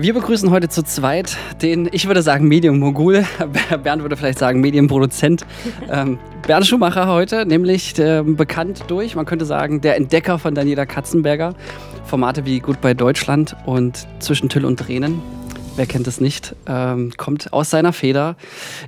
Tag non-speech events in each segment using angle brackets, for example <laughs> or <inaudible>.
Wir begrüßen heute zu zweit den, ich würde sagen, Medienmogul. <laughs> Bernd würde vielleicht sagen Medienproduzent. Ähm, Bernd Schumacher heute, nämlich äh, bekannt durch, man könnte sagen, der Entdecker von Daniela Katzenberger. Formate wie Gut bei Deutschland und Zwischen Tüll und Tränen. Wer kennt es nicht? Ähm, kommt aus seiner Feder.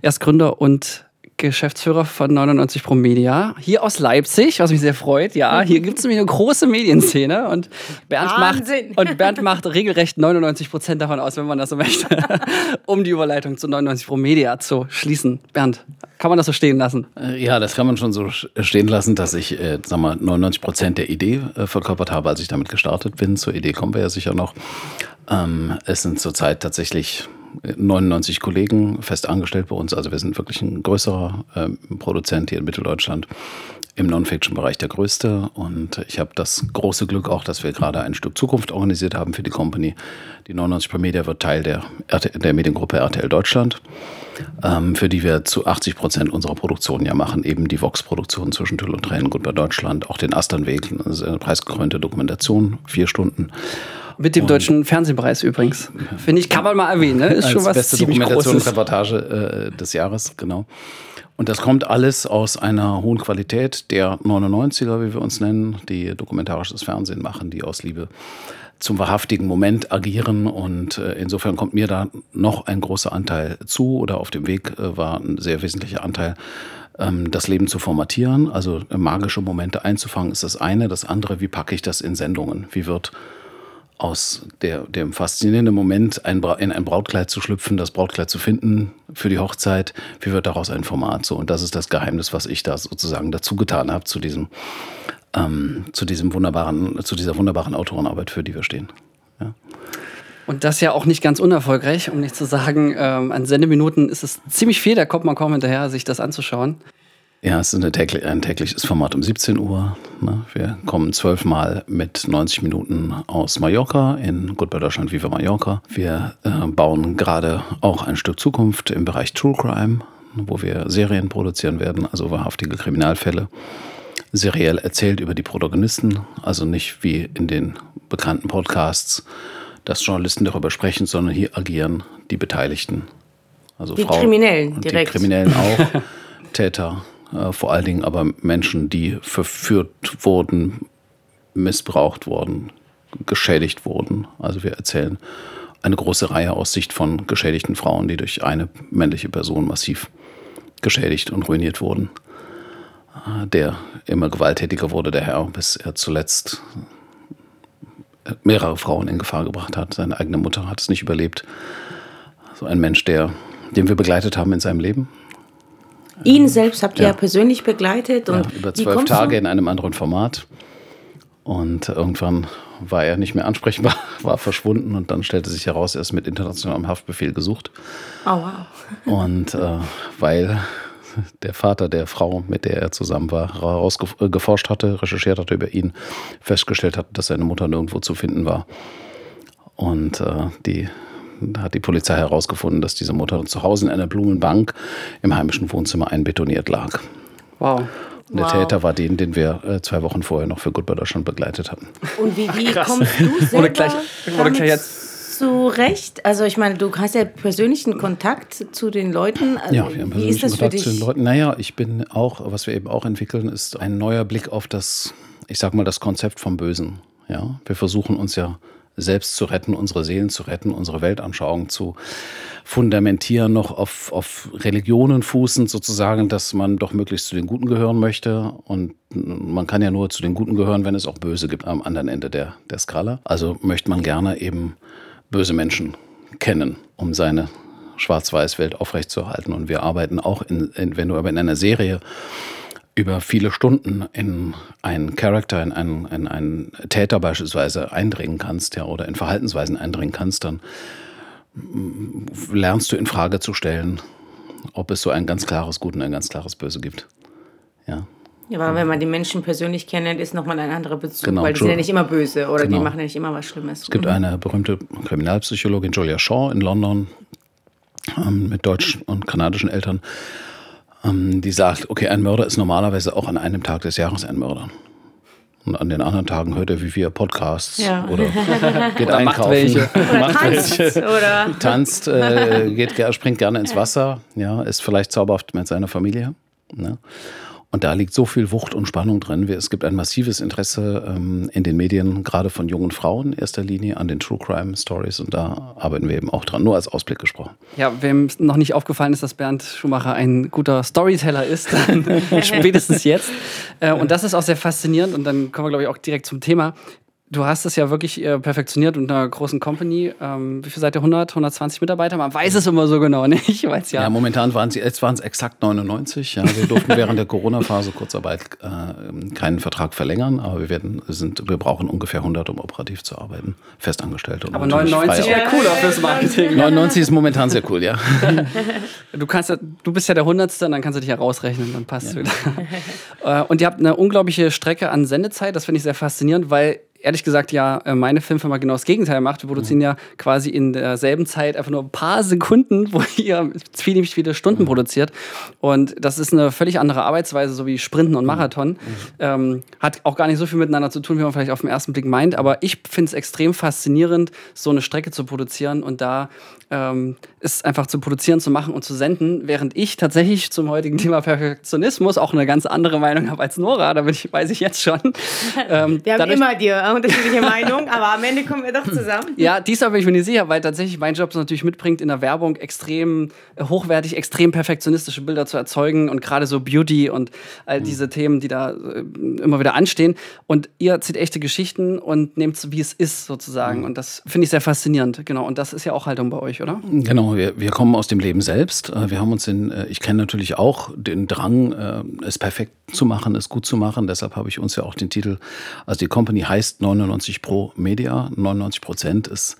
Er ist Gründer und Geschäftsführer von 99 Pro Media, hier aus Leipzig, was mich sehr freut. Ja, hier <laughs> gibt es nämlich eine große Medienszene und Bernd, macht, und Bernd macht regelrecht 99 Prozent davon aus, wenn man das so möchte, <laughs> um die Überleitung zu 99 Pro Media zu schließen. Bernd, kann man das so stehen lassen? Äh, ja, das kann man schon so stehen lassen, dass ich, äh, sag mal, 99 Prozent der Idee äh, verkörpert habe, als ich damit gestartet bin. Zur Idee kommen wir ja sicher noch. Ähm, es sind zurzeit tatsächlich 99 Kollegen fest angestellt bei uns. Also wir sind wirklich ein größerer äh, Produzent hier in Mitteldeutschland. Im Non-Fiction-Bereich der größte. Und ich habe das große Glück auch, dass wir gerade ein Stück Zukunft organisiert haben für die Company. Die 99 Pro Media wird Teil der, der Mediengruppe RTL Deutschland, ähm, für die wir zu 80 Prozent unserer Produktion ja machen. Eben die Vox-Produktion zwischen Tüll und Tränen, gut bei Deutschland, auch den Asternweg, eine preisgekrönte Dokumentation, vier Stunden. Mit dem und deutschen Fernsehpreis übrigens. Finde ich, kann man mal erwähnen. Ne? Ist schon was beste Dokumentationsreportage äh, des Jahres, genau. Und das kommt alles aus einer hohen Qualität der 99er, wie wir uns nennen, die dokumentarisches Fernsehen machen, die aus Liebe zum wahrhaftigen Moment agieren. Und äh, insofern kommt mir da noch ein großer Anteil zu oder auf dem Weg äh, war ein sehr wesentlicher Anteil, ähm, das Leben zu formatieren, also magische Momente einzufangen, ist das eine. Das andere, wie packe ich das in Sendungen? Wie wird aus der, dem faszinierenden Moment, ein in ein Brautkleid zu schlüpfen, das Brautkleid zu finden für die Hochzeit, wie wird daraus ein Format so? Und das ist das Geheimnis, was ich da sozusagen dazu getan habe, zu diesem, ähm, zu diesem wunderbaren, zu dieser wunderbaren Autorenarbeit, für die wir stehen. Ja. Und das ja auch nicht ganz unerfolgreich, um nicht zu sagen, ähm, an Sendeminuten ist es ziemlich viel, da kommt man kaum hinterher, sich das anzuschauen. Ja, es ist täglich, ein tägliches Format um 17 Uhr. Ne? Wir kommen zwölfmal mit 90 Minuten aus Mallorca in bei Deutschland Viva Mallorca. Wir äh, bauen gerade auch ein Stück Zukunft im Bereich True Crime, wo wir Serien produzieren werden, also wahrhaftige Kriminalfälle. Seriell erzählt über die Protagonisten, also nicht wie in den bekannten Podcasts, dass Journalisten darüber sprechen, sondern hier agieren die Beteiligten. Also die Frauen, Kriminellen direkt. Die Kriminellen auch, <laughs> Täter, vor allen Dingen aber Menschen, die verführt wurden, missbraucht wurden, geschädigt wurden. Also wir erzählen eine große Reihe aus Sicht von geschädigten Frauen, die durch eine männliche Person massiv geschädigt und ruiniert wurden. Äh, der immer gewalttätiger wurde, der Herr, bis er zuletzt mehrere Frauen in Gefahr gebracht hat. Seine eigene Mutter hat es nicht überlebt. So ein Mensch, der, den wir begleitet haben in seinem Leben, Ihn selbst habt ihr ja, ja persönlich begleitet. Und ja, über zwölf Tage in einem anderen Format. Und irgendwann war er nicht mehr <laughs> ansprechbar, war verschwunden und dann stellte sich heraus, er ist mit internationalem Haftbefehl gesucht. Oh, wow. <laughs> Und äh, weil der Vater der Frau, mit der er zusammen war, herausgeforscht hatte, recherchiert hatte über ihn, festgestellt hat, dass seine Mutter nirgendwo zu finden war. Und äh, die hat die Polizei herausgefunden, dass diese Mutter zu Hause in einer Blumenbank im heimischen Wohnzimmer einbetoniert lag. Wow. Und der wow. Täter war den, den wir äh, zwei Wochen vorher noch für Good bei Deutschland begleitet hatten. Und wie, wie kommst du selber wurde gleich, wurde gleich jetzt zurecht? Also ich meine, du hast ja persönlichen Kontakt zu den Leuten. Also ja, wir haben persönlichen Kontakt zu den Leuten. Naja, ich bin auch, was wir eben auch entwickeln, ist ein neuer Blick auf das, ich sag mal, das Konzept vom Bösen. Ja, wir versuchen uns ja selbst zu retten, unsere Seelen zu retten, unsere Weltanschauung zu fundamentieren, noch auf, auf Religionen fußend sozusagen, dass man doch möglichst zu den Guten gehören möchte. Und man kann ja nur zu den Guten gehören, wenn es auch Böse gibt am anderen Ende der, der Skala. Also möchte man gerne eben böse Menschen kennen, um seine Schwarz-Weiß-Welt aufrechtzuerhalten. Und wir arbeiten auch, in, in, wenn du aber in einer Serie über viele Stunden in einen Charakter, in einen, in einen Täter beispielsweise eindringen kannst, ja, oder in Verhaltensweisen eindringen kannst, dann lernst du in Frage zu stellen, ob es so ein ganz klares Gut und ein ganz klares Böse gibt. Ja. Ja, aber wenn man die Menschen persönlich kennt, ist nochmal ein anderer Bezug, genau, weil die sind ja nicht immer böse oder genau. die machen ja nicht immer was Schlimmes. Es gibt mhm. eine berühmte Kriminalpsychologin, Julia Shaw in London, ähm, mit deutschen und kanadischen Eltern, die sagt, okay, ein Mörder ist normalerweise auch an einem Tag des Jahres ein Mörder. Und an den anderen Tagen hört er wie wir Podcasts Ja. oder <laughs> geht Oder macht einkaufen. welche. <laughs> Oder macht tanzt, welche. oder? Tanzt, äh, geht, springt gerne ins Wasser, ja, ist vielleicht zauberhaft mit seiner Familie. Ne? Und da liegt so viel Wucht und Spannung drin. Es gibt ein massives Interesse ähm, in den Medien, gerade von jungen Frauen in erster Linie, an den True Crime Stories. Und da arbeiten wir eben auch dran, nur als Ausblick gesprochen. Ja, wem noch nicht aufgefallen ist, dass Bernd Schumacher ein guter Storyteller ist, dann <laughs> spätestens jetzt. Äh, und das ist auch sehr faszinierend. Und dann kommen wir, glaube ich, auch direkt zum Thema. Du hast es ja wirklich äh, perfektioniert unter einer großen Company. Ähm, wie viel seid ihr? 100, 120 Mitarbeiter? Man weiß es immer so genau <laughs> nicht, weil es ja, Ja, momentan waren es exakt 99. Ja, wir durften während der Corona-Phase Kurzarbeit äh, keinen Vertrag verlängern, aber wir werden, sind, wir brauchen ungefähr 100, um operativ zu arbeiten, festangestellt. Und aber natürlich 99 frei wäre cooler fürs Marketing. <laughs> 99 ist momentan sehr cool, ja. <laughs> Du kannst ja, du bist ja der Hundertste, und dann kannst du dich ja rausrechnen, dann passt es wieder. Äh, und ihr habt eine unglaubliche Strecke an Sendezeit, das finde ich sehr faszinierend, weil ehrlich gesagt ja äh, meine Filmfirma genau das Gegenteil macht. Wir produzieren ja quasi in derselben Zeit einfach nur ein paar Sekunden, <laughs> wo ihr viele, viele Stunden produziert. Und das ist eine völlig andere Arbeitsweise, so wie Sprinten und Marathon. Ähm, hat auch gar nicht so viel miteinander zu tun, wie man vielleicht auf den ersten Blick meint. Aber ich finde es extrem faszinierend, so eine Strecke zu produzieren und da ähm, ist einfach zu produzieren, zu machen und zu senden, während ich tatsächlich zum heutigen Thema Perfektionismus auch eine ganz andere Meinung habe als Nora, da bin ich, weiß ich jetzt schon. <laughs> Ähm, Wir haben immer die äh, unterschiedliche Meinung, aber am Ende kommen wir doch zusammen. <laughs> ja, diesmal bin ich mir nicht sicher, weil tatsächlich mein Job es natürlich mitbringt, in der Werbung extrem äh, hochwertig, extrem perfektionistische Bilder zu erzeugen und gerade so Beauty und all diese Themen, die da äh, immer wieder anstehen. Und ihr erzählt echte Geschichten und nehmt es, wie es ist, sozusagen. Und das finde ich sehr faszinierend, genau. Und das ist ja auch Haltung bei euch, oder? Genau, wir, wir kommen aus dem Leben selbst. Äh, Wir haben uns in, äh, ich kenne natürlich auch den Drang, äh, es perfekt zu machen, es gut zu machen. Deshalb habe ich uns ja auch den Titel, also die Company heißt 99 Pro Media. 99 Prozent ist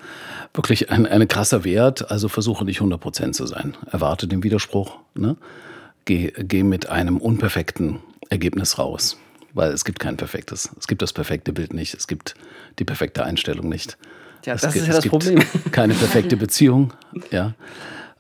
wirklich ein, ein krasser Wert. Also versuche nicht 100 Prozent zu sein. Erwarte den Widerspruch. Ne? Geh, geh mit einem unperfekten Ergebnis raus. Weil es gibt kein perfektes. Es gibt das perfekte Bild nicht. Es gibt die perfekte Einstellung nicht. Ja, Es das gibt- ist ja es das Problem. <laughs> Keine perfekte Beziehung, ja.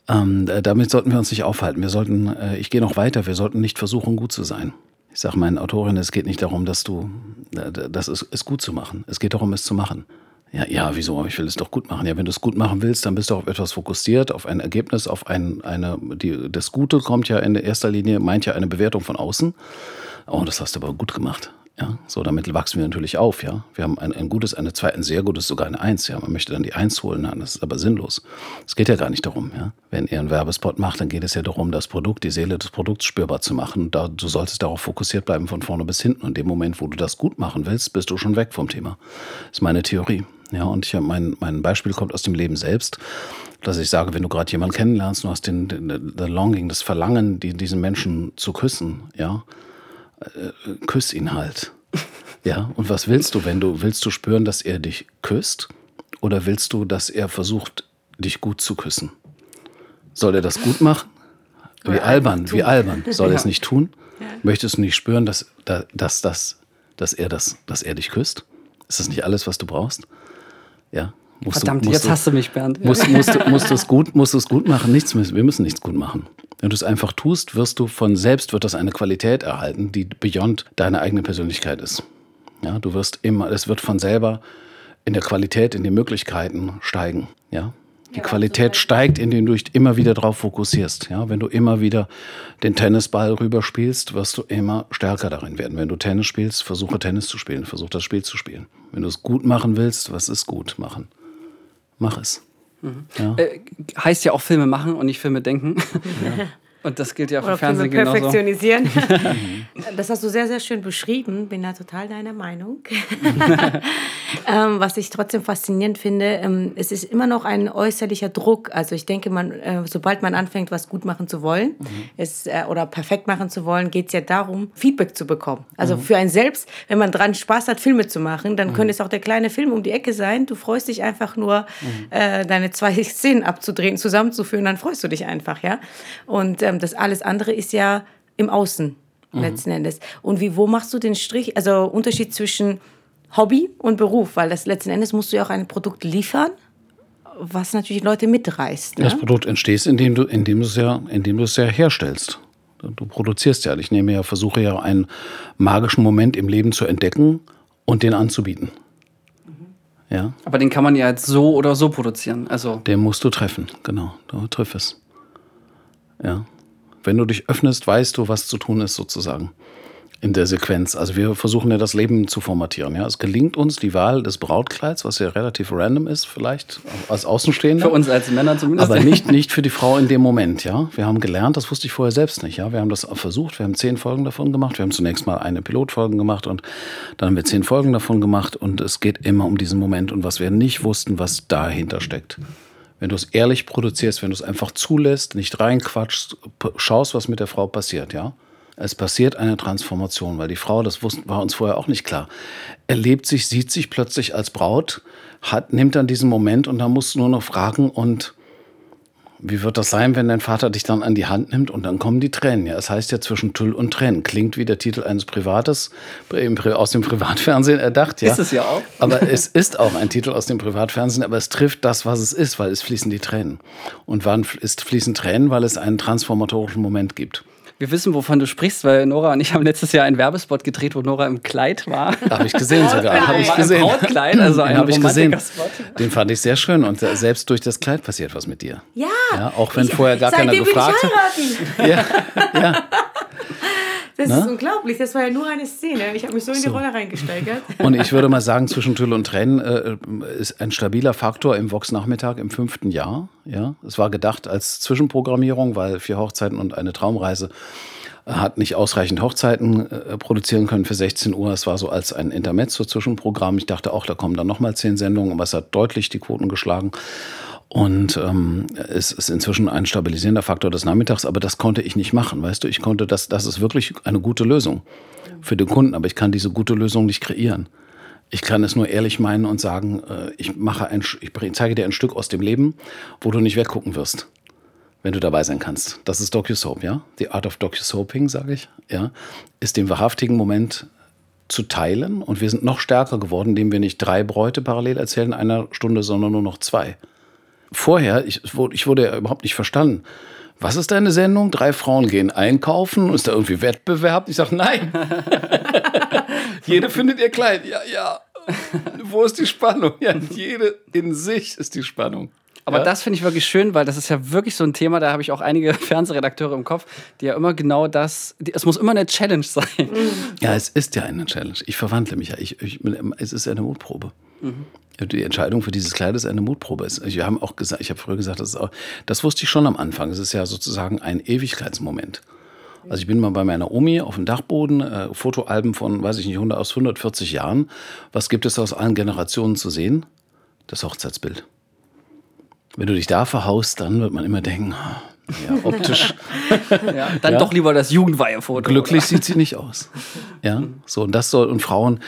Ähm, äh, damit sollten wir uns nicht aufhalten. Wir sollten, äh, ich gehe noch weiter, wir sollten nicht versuchen, gut zu sein. Ich sage meinen Autorinnen, es geht nicht darum, dass du, äh, das ist, es gut zu machen. Es geht darum, es zu machen. Ja, ja, wieso? Aber ich will es doch gut machen. Ja, wenn du es gut machen willst, dann bist du auf etwas fokussiert, auf ein Ergebnis, auf ein, eine, die, das Gute kommt ja in erster Linie, meint ja eine Bewertung von außen. Oh, das hast du aber gut gemacht. Ja, so damit wachsen wir natürlich auf, ja. Wir haben ein, ein gutes, eine zwei, ein sehr gutes, sogar eine Eins, ja. Man möchte dann die Eins holen, nein, das ist aber sinnlos. Es geht ja gar nicht darum, ja. Wenn ihr einen Werbespot macht, dann geht es ja darum, das Produkt, die Seele des Produkts spürbar zu machen. Da, du solltest darauf fokussiert bleiben, von vorne bis hinten. Und in dem Moment, wo du das gut machen willst, bist du schon weg vom Thema. Das ist meine Theorie. Ja, und ich mein, mein Beispiel kommt aus dem Leben selbst dass ich sage, wenn du gerade jemanden kennenlernst, du hast den, den, den Longing, das Verlangen, die, diesen Menschen zu küssen, ja, äh, küss ihn halt. Ja, und was willst du, wenn du, willst du spüren, dass er dich küsst? Oder willst du, dass er versucht, dich gut zu küssen? Soll er das gut machen? Wie albern, wie albern. Soll er es nicht tun? Möchtest du nicht spüren, dass, da- dass, dass, dass, er das, dass er dich küsst? Ist das nicht alles, was du brauchst? Ja. Musst Verdammt, du, musst jetzt du, hast du mich, Bernd. Musst, musst, du- musst du es gut, musst gut machen? Nichts, müssen- wir müssen nichts gut machen. Wenn du es einfach tust, wirst du von selbst wird das eine Qualität erhalten, die beyond deine eigene Persönlichkeit ist. Ja, du wirst immer, es wird von selber in der Qualität, in den Möglichkeiten steigen. Ja, die Qualität steigt, indem du dich immer wieder darauf fokussierst. Ja, wenn du immer wieder den Tennisball rüberspielst, wirst du immer stärker darin werden. Wenn du Tennis spielst, versuche Tennis zu spielen, versuche das Spiel zu spielen. Wenn du es gut machen willst, was ist gut machen? Mach es. Ja. Äh, heißt ja auch Filme machen und nicht Filme denken. <laughs> Und das gilt ja für Oder Filme Fernsehen genauso. perfektionisieren. <laughs> das hast du sehr, sehr schön beschrieben. Bin da total deiner Meinung. <laughs> ähm, was ich trotzdem faszinierend finde, ähm, es ist immer noch ein äußerlicher Druck. Also ich denke, man, äh, sobald man anfängt, was gut machen zu wollen es, äh, oder perfekt machen zu wollen, geht es ja darum, Feedback zu bekommen. Also für einen selbst, wenn man dran Spaß hat, Filme zu machen, dann könnte es auch der kleine Film um die Ecke sein. Du freust dich einfach nur, äh, deine zwei <laughs> Szenen abzudrehen, zusammenzuführen, dann freust du dich einfach, ja. Und ähm, das alles andere ist ja im Außen letzten Endes. Und wie, wo machst du den Strich, also Unterschied zwischen Hobby und Beruf? Weil das letzten Endes musst du ja auch ein Produkt liefern, was natürlich Leute mitreißt. Ne? Das Produkt entsteht, indem du, indem du es ja, indem du es ja herstellst. Du produzierst ja. Ich nehme ja, versuche ja einen magischen Moment im Leben zu entdecken und den anzubieten. Ja. Aber den kann man ja jetzt so oder so produzieren. Also Den musst du treffen, genau. Du triff es. Ja. Wenn du dich öffnest, weißt du, was zu tun ist, sozusagen. In der Sequenz. Also wir versuchen ja das Leben zu formatieren. Ja. Es gelingt uns die Wahl des Brautkleids, was ja relativ random ist, vielleicht als Außenstehender. für uns als Männer zumindest. Aber nicht, nicht für die Frau in dem Moment, ja. Wir haben gelernt, das wusste ich vorher selbst nicht, ja. Wir haben das versucht, wir haben zehn Folgen davon gemacht. Wir haben zunächst mal eine Pilotfolge gemacht und dann haben wir zehn Folgen davon gemacht und es geht immer um diesen Moment und was wir nicht wussten, was dahinter steckt. Wenn du es ehrlich produzierst, wenn du es einfach zulässt, nicht reinquatschst, schaust, was mit der Frau passiert, ja. Es passiert eine Transformation, weil die Frau, das war uns vorher auch nicht klar, erlebt sich, sieht sich plötzlich als Braut, hat, nimmt dann diesen Moment und dann musst du nur noch fragen und wie wird das sein, wenn dein Vater dich dann an die Hand nimmt und dann kommen die Tränen? Ja, es heißt ja zwischen Tüll und Tränen. Klingt wie der Titel eines Privates Pri- aus dem Privatfernsehen erdacht. Ja. Ist es ja auch. Aber es ist auch ein Titel aus dem Privatfernsehen, aber es trifft das, was es ist, weil es fließen die Tränen. Und wann ist fließen Tränen? Weil es einen transformatorischen Moment gibt. Wir wissen, wovon du sprichst, weil Nora und ich haben letztes Jahr einen Werbespot gedreht, wo Nora im Kleid war. Habe ich gesehen sogar. Habe ich War im gesehen. Brautkleid, also ein Den habe ich gesehen. Den fand ich sehr schön und äh, selbst durch das Kleid passiert was mit dir. Ja. Ja, auch wenn Ich- vorher gar keiner gefragt hat. Ja, ja. Das Ne? ist unglaublich. Das war ja nur eine Szene. Ich habe mich so in die Rolle reingesteigert. <laughs> Und ich würde mal sagen, zwischen Tüll und Tränen äh, ist ein stabiler Faktor im Vox-Nachmittag im fünften Jahr. Ja, es war gedacht als Zwischenprogrammierung, weil vier Hochzeiten und eine Traumreise äh, hat nicht ausreichend Hochzeiten äh, produzieren können für 16 Uhr. Es war so als ein Intermezzo-Zwischenprogramm. Ich dachte auch, da kommen dann nochmal zehn Sendungen, aber es hat deutlich die Quoten geschlagen. Und ähm, es ist inzwischen ein stabilisierender Faktor des Nachmittags, aber das konnte ich nicht machen, weißt du? Ich konnte das, das ist wirklich eine gute Lösung für den Kunden, aber ich kann diese gute Lösung nicht kreieren. Ich kann es nur ehrlich meinen und sagen, äh, ich mache ein, ich zeige dir ein Stück aus dem Leben, wo du nicht weggucken wirst, wenn du dabei sein kannst. Das ist DocuSoap, ja? The Art of DocuSoaping, sage ich, ja, ist den wahrhaftigen Moment zu teilen und wir sind noch stärker geworden, indem wir nicht drei Bräute parallel erzählen in einer Stunde, sondern nur noch zwei vorher, ich, ich wurde ja überhaupt nicht verstanden. Was ist deine Sendung? Drei Frauen gehen einkaufen. Ist da irgendwie Wettbewerb? Ich sage, nein. <laughs> jede findet ihr Kleid. Ja, ja. Wo ist die Spannung? Ja, jede in sich ist die Spannung. Aber ja? das finde ich wirklich schön, weil das ist ja wirklich so ein Thema, da habe ich auch einige <laughs> Fernsehredakteure im Kopf, die ja immer genau das, die, es muss immer eine Challenge sein. Ja, es ist ja eine Challenge. Ich verwandle mich ja. Ich, ich, es ist ja eine Mutprobe. Die Entscheidung für dieses Kleid ist eine Mutprobe. Wir haben auch gesagt, ich habe früher gesagt, das, auch, das wusste ich schon am Anfang. Es ist ja sozusagen ein Ewigkeitsmoment. Also ich bin mal bei meiner Omi auf dem Dachboden, äh, Fotoalben von, weiß ich nicht, 100 aus 140 Jahren. Was gibt es aus allen Generationen zu sehen? Das Hochzeitsbild. Wenn du dich da verhaust, dann wird man immer denken, ah, ja, <laughs> optisch Ja, dann Ja. doch lieber das Jugendweihefoto. Glücklich sieht sie nicht aus. Ja, so und das soll und Frauen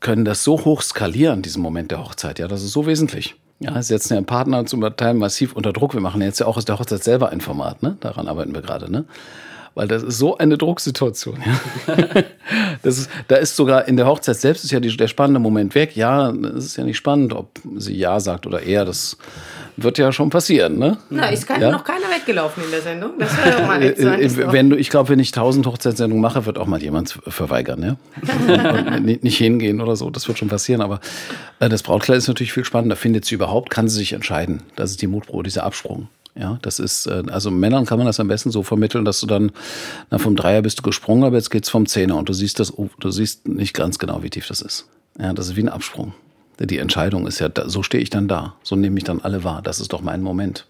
können das so hoch skalieren, diesen Moment der Hochzeit. Ja, das ist so wesentlich. Ja, setzen ihren Partner zum Teil massiv unter Druck. Wir machen jetzt ja auch aus der Hochzeit selber ein Format, ne? Daran arbeiten wir gerade, ne? Weil das ist so eine Drucksituation. Ja? <laughs> Das ist, da ist sogar in der Hochzeit selbst ist ja die, der spannende Moment weg. Ja, es ist ja nicht spannend, ob sie ja sagt oder er. Das wird ja schon passieren, ne? Na, ist kein, Ja. noch keiner weggelaufen in der Sendung. Das war ja mal Äh, jetzt so äh, wenn du, ich glaube, wenn ich tausend Hochzeitssendungen mache, wird auch mal jemand verweigern, ja? <laughs> nicht- nicht hingehen oder so. Das wird schon passieren. Aber äh, das Brautkleid ist natürlich viel spannender. Findet sie überhaupt? Kann sie sich entscheiden? Das ist die Mutprobe, dieser Absprung. Ja, das ist, äh, also Männern kann man das am besten so vermitteln, dass du dann, na, vom Dreier bist du gesprungen, aber jetzt geht's vom Zehner und du siehst das, oh, du siehst nicht ganz genau, wie tief das ist. Ja, das ist wie ein Absprung. Die Entscheidung ist ja, so stehe ich dann da. So nehme ich dann alle wahr. Das ist doch mein Moment.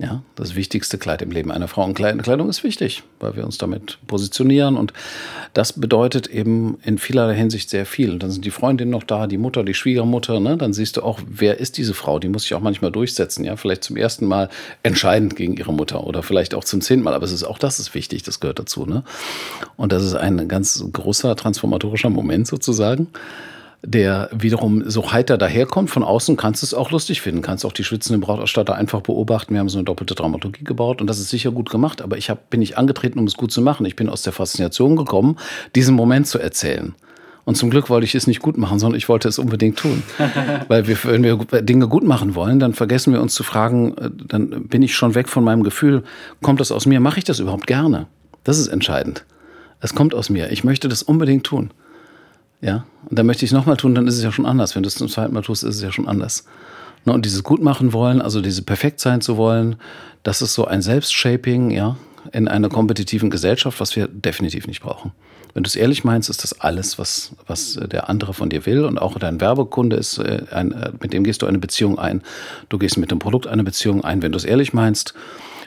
Ja, das wichtigste Kleid im Leben einer Frau. Und Kleid- Kleidung ist wichtig, weil wir uns damit positionieren. Und das bedeutet eben in vielerlei Hinsicht sehr viel. Und dann sind die Freundinnen noch da, die Mutter, die Schwiegermutter. Ne? Dann siehst du auch, wer ist diese Frau? Die muss sich auch manchmal durchsetzen. Ja, vielleicht zum ersten Mal entscheidend gegen ihre Mutter oder vielleicht auch zum zehnten Mal. Aber es ist auch das ist wichtig. Das gehört dazu. Ne? Und das ist ein ganz großer transformatorischer Moment sozusagen der wiederum so heiter daherkommt. Von außen kannst du es auch lustig finden. Kannst auch die schwitzenden Brautausstatter einfach beobachten. Wir haben so eine doppelte Dramaturgie gebaut und das ist sicher gut gemacht. Aber ich hab, bin nicht angetreten, um es gut zu machen. Ich bin aus der Faszination gekommen, diesen Moment zu erzählen. Und zum Glück wollte ich es nicht gut machen, sondern ich wollte es unbedingt tun. <laughs> Weil wir, wenn wir Dinge gut machen wollen, dann vergessen wir uns zu fragen, äh, dann bin ich schon weg von meinem Gefühl, kommt das aus mir? Mache ich das überhaupt gerne? Das ist entscheidend. Es kommt aus mir. Ich möchte das unbedingt tun. Ja, und dann möchte ich es nochmal tun, dann ist es ja schon anders. Wenn du es zum zweiten Mal tust, ist es ja schon anders. Ne, und dieses gut machen wollen, also diese perfekt sein zu wollen, das ist so ein Selbstshaping, ja, in einer kompetitiven Gesellschaft, was wir definitiv nicht brauchen. Wenn du es ehrlich meinst, ist das alles, was, was der andere von dir will. Und auch dein Werbekunde ist, äh, ein, äh, mit dem gehst du eine Beziehung ein. Du gehst mit dem Produkt eine Beziehung ein. Wenn du es ehrlich meinst,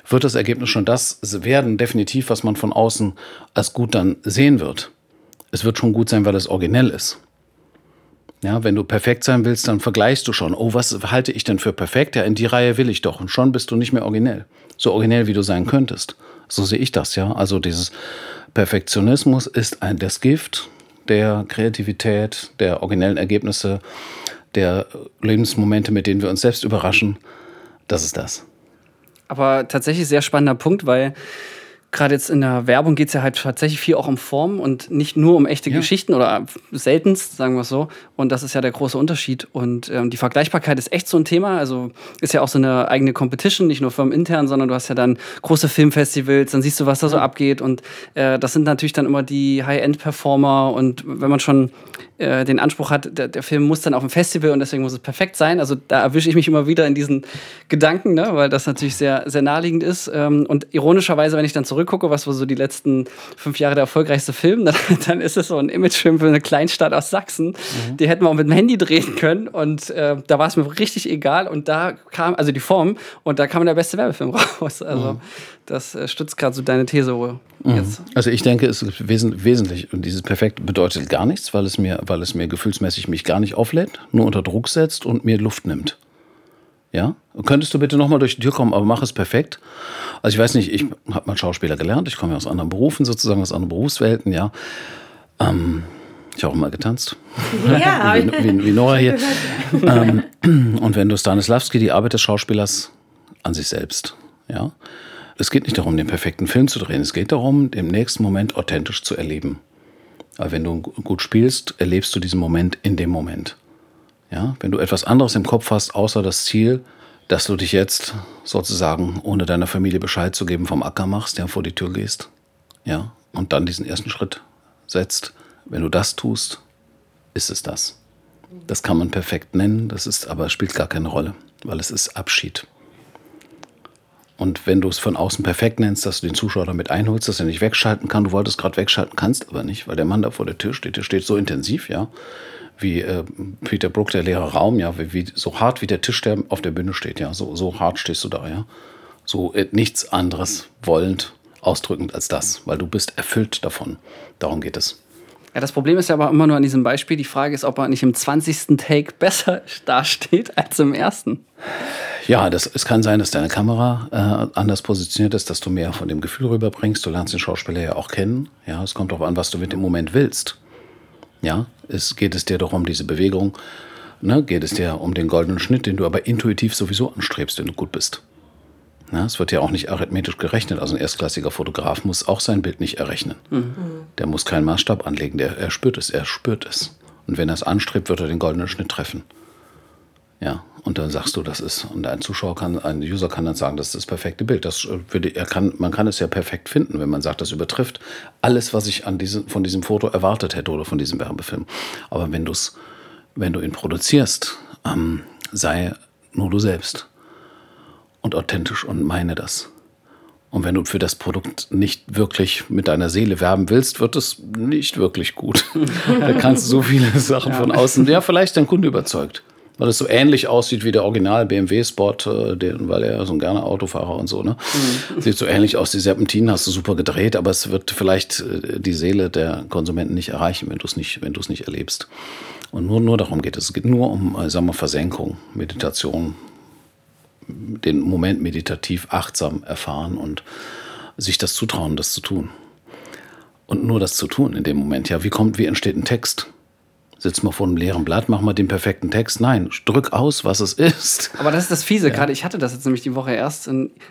wird das Ergebnis schon das werden, definitiv, was man von außen als gut dann sehen wird. Es wird schon gut sein, weil es originell ist. Ja, wenn du perfekt sein willst, dann vergleichst du schon. Oh, was halte ich denn für perfekt? Ja, in die Reihe will ich doch. Und schon bist du nicht mehr originell. So originell, wie du sein könntest. So sehe ich das, ja. Also dieses Perfektionismus ist ein, das Gift der Kreativität, der originellen Ergebnisse, der Lebensmomente, mit denen wir uns selbst überraschen. Das ist das. Aber tatsächlich sehr spannender Punkt, weil gerade jetzt in der Werbung geht es ja halt tatsächlich viel auch um Form und nicht nur um echte ja. Geschichten oder seltenst, sagen wir es so. Und das ist ja der große Unterschied. Und ähm, die Vergleichbarkeit ist echt so ein Thema. Also ist ja auch so eine eigene Competition, nicht nur firmenintern, sondern du hast ja dann große Filmfestivals, dann siehst du, was da so ja. abgeht. Und äh, das sind natürlich dann immer die High-End-Performer. Und wenn man schon äh, den Anspruch hat, der, der, Film muss dann auf dem Festival und deswegen muss es perfekt sein. Also da erwische ich mich immer wieder in diesen Gedanken, ne? weil das natürlich sehr, sehr naheliegend ist. Ähm, und ironischerweise, wenn ich dann zurückgucke, was war so die letzten fünf Jahre der erfolgreichste Film, <laughs> dann, dann ist es so ein Imagefilm für eine Kleinstadt aus Sachsen. Mhm. Die hätten wir auch mit dem Handy drehen können und äh, da war es mir richtig egal und da kam, also die Form, und da kam der beste Werbefilm <laughs> raus. Also mhm. Das äh, stützt gerade so deine These mhm. Also ich denke, es ist wesentlich, und dieses Perfekt bedeutet gar nichts, weil es mir, weil es mir gefühlsmäßig mich gar nicht auflädt, nur unter Druck setzt und mir Luft nimmt. Ja? Könntest du bitte nochmal durch die Tür kommen, aber mach es perfekt. Also ich weiß nicht, ich habe mal Schauspieler gelernt, ich komme ja aus anderen Berufen sozusagen, aus anderen Berufswelten, ja. Ähm, ich habe auch mal getanzt. Ja. <laughs> wie, wie, wie, Nora hier. ähm, und wenn du Stanislavski, die Arbeit des Schauspielers an sich selbst, ja. Es geht nicht darum, den perfekten Film zu drehen. Es geht darum, den nächsten Moment authentisch zu erleben. Weil wenn du gut spielst, erlebst du diesen Moment in dem Moment. Ja, wenn du etwas anderes im Kopf hast, außer das Ziel, dass du dich jetzt sozusagen, ohne deiner Familie Bescheid zu geben, vom Acker machst, ja, vor die Tür gehst, ja, und dann diesen ersten Schritt setzt. Wenn du das tust, ist es das. Das kann man perfekt nennen, das ist aber spielt gar keine Rolle, weil es ist Abschied. Und wenn du es von außen perfekt nennst, dass du den Zuschauer damit einholst, dass er nicht wegschalten kann, du wolltest gerade wegschalten, kannst aber nicht, weil der Mann da vor der Tür steht, der steht so intensiv, ja, wie äh, Peter Brook, der leere Raum, ja, wie, wie, so hart wie der Tisch, der auf der Bühne steht, ja, so, so hart stehst du da, ja. So äh, nichts anderes wollend, ausdrückend als das, weil du bist erfüllt davon. Darum geht es. Ja, das Problem ist ja aber immer nur an diesem Beispiel. Die Frage ist, ob er nicht im 20. Take besser <laughs> dasteht als im ersten. Ja, das, es kann sein, dass deine Kamera äh, anders positioniert ist, dass du mehr von dem Gefühl rüberbringst. Du lernst den Schauspieler ja auch kennen. Ja, es kommt darauf an, was du mit dem Moment willst. Ja, es geht es dir doch um diese Bewegung. Ne? Geht es dir um den goldenen Schnitt, den du aber intuitiv sowieso anstrebst, wenn du gut bist. Ja, es wird ja auch nicht arithmetisch gerechnet. Also ein erstklassiger Fotograf muss auch sein Bild nicht errechnen. Mhm. Der muss keinen Maßstab anlegen. Der, er spürt es, er spürt es. Und wenn er es anstrebt, wird er den goldenen Schnitt treffen. Ja, und dann sagst du, das ist, und ein Zuschauer kann, ein User kann dann sagen, das ist das perfekte Bild. Das würde, er kann, man kann es ja perfekt finden, wenn man sagt, das übertrifft alles, was ich an diesem, von diesem Foto erwartet hätte oder von diesem Werbefilm. Aber wenn du es, wenn du ihn produzierst, ähm, sei nur du selbst und authentisch und meine das. Und wenn du für das Produkt nicht wirklich mit deiner Seele werben willst, wird es nicht wirklich gut. <laughs> da kannst du so viele Sachen ja. von außen, ja, vielleicht dein Kunde überzeugt weil es so ähnlich aussieht wie der Original BMW-Spot, äh, weil er so ein gerne Autofahrer und so, ne? Mhm. Sieht so ähnlich aus. Die Serpentinen hast du super gedreht, aber es wird vielleicht äh, die Seele der Konsumenten nicht erreichen, wenn du es nicht, wenn du es nicht erlebst. Und nur, nur darum geht es. Es geht nur um, äh, sagen wir, Versenkung, Meditation, den Moment meditativ achtsam erfahren und sich das zutrauen, das zu tun. Und nur das zu tun in dem Moment. Ja, wie kommt, wie entsteht ein Text? Sitz mal vor einem leeren Blatt, mach mal den perfekten Text. Nein, drück aus, was es ist. Aber das ist das Fiese. Ja. Gerade ich hatte das jetzt nämlich die Woche erst.